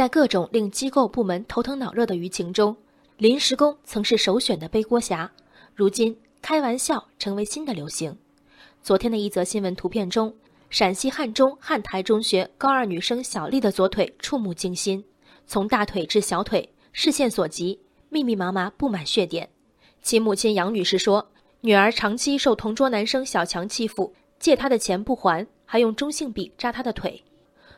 在各种令机构部门头疼脑热的舆情中，临时工曾是首选的背锅侠。如今，开玩笑成为新的流行。昨天的一则新闻图片中，陕西汉中汉台中学高二女生小丽的左腿触目惊心，从大腿至小腿，视线所及，密密麻麻布满血点。其母亲杨女士说，女儿长期受同桌男生小强欺负，借她的钱不还，还用中性笔扎她的腿。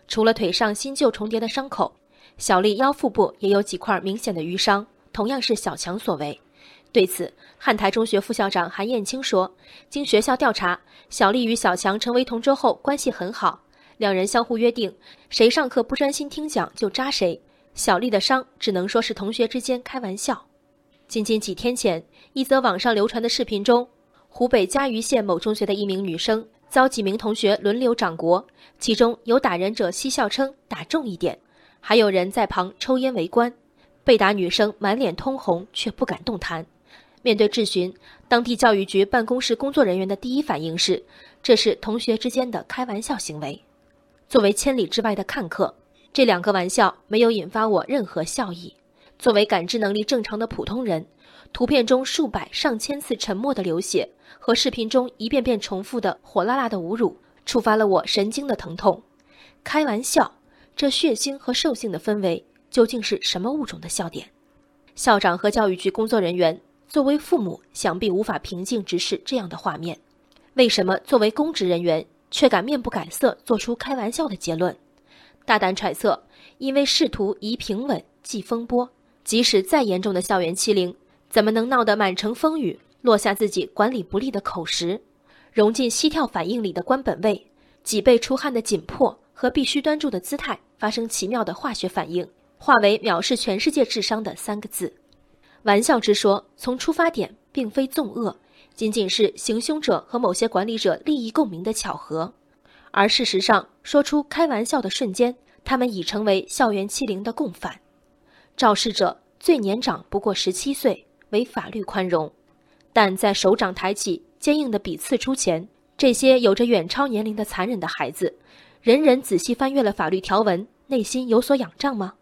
除了腿上新旧重叠的伤口，小丽腰腹部也有几块明显的淤伤，同样是小强所为。对此，汉台中学副校长韩艳青说：“经学校调查，小丽与小强成为同桌后关系很好，两人相互约定，谁上课不专心听讲就扎谁。小丽的伤只能说是同学之间开玩笑。”仅仅几天前，一则网上流传的视频中，湖北嘉鱼县某中学的一名女生遭几名同学轮流掌掴，其中有打人者嬉笑称打重一点，还有人在旁抽烟围观。被打女生满脸通红，却不敢动弹。面对质询，当地教育局办公室工作人员的第一反应是，这是同学之间的开玩笑行为。作为千里之外的看客，这两个玩笑没有引发我任何笑意。作为感知能力正常的普通人，图片中数百上千次沉默的流血和视频中一遍遍重复的火辣辣的侮辱，触发了我神经的疼痛。开玩笑，这血腥和兽性的氛围究竟是什么物种的笑点？校长和教育局工作人员。作为父母，想必无法平静直视这样的画面。为什么作为公职人员，却敢面不改色做出开玩笑的结论？大胆揣测，因为试图以平稳济风波。即使再严重的校园欺凌，怎么能闹得满城风雨，落下自己管理不力的口实？融进膝跳反应里的官本位，脊背出汗的紧迫和必须端住的姿态发生奇妙的化学反应，化为藐视全世界智商的三个字。玩笑之说，从出发点并非纵恶，仅仅是行凶者和某些管理者利益共鸣的巧合。而事实上，说出开玩笑的瞬间，他们已成为校园欺凌的共犯。肇事者最年长不过十七岁，为法律宽容，但在手掌抬起、坚硬的笔刺出前，这些有着远超年龄的残忍的孩子，人人仔细翻阅了法律条文，内心有所仰仗吗？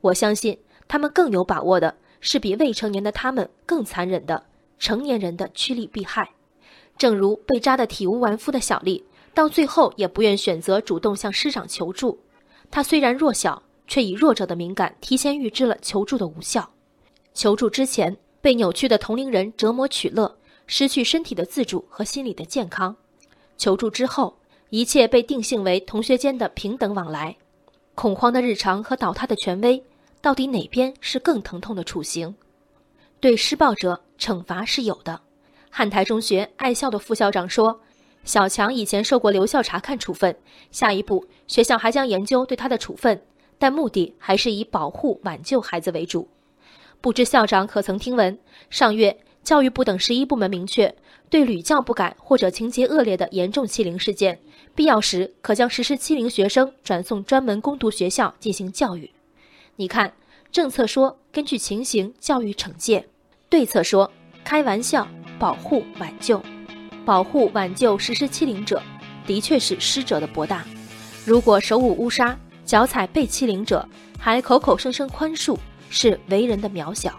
我相信，他们更有把握的。是比未成年的他们更残忍的成年人的趋利避害，正如被扎得体无完肤的小丽，到最后也不愿选择主动向师长求助。她虽然弱小，却以弱者的敏感提前预知了求助的无效。求助之前被扭曲的同龄人折磨取乐，失去身体的自主和心理的健康；求助之后，一切被定性为同学间的平等往来。恐慌的日常和倒塌的权威。到底哪边是更疼痛的处刑？对施暴者惩罚是有的。汉台中学爱校的副校长说：“小强以前受过留校察看处分，下一步学校还将研究对他的处分，但目的还是以保护挽救孩子为主。”不知校长可曾听闻？上月教育部等十一部门明确，对屡教不改或者情节恶劣的严重欺凌事件，必要时可将实施欺凌学生转送专门攻读学校进行教育。你看，政策说根据情形教育惩戒，对策说开玩笑保护挽救，保护挽救实施欺凌者，的确是师者的博大。如果手舞乌纱，脚踩被欺凌者，还口口声声宽恕，是为人的渺小。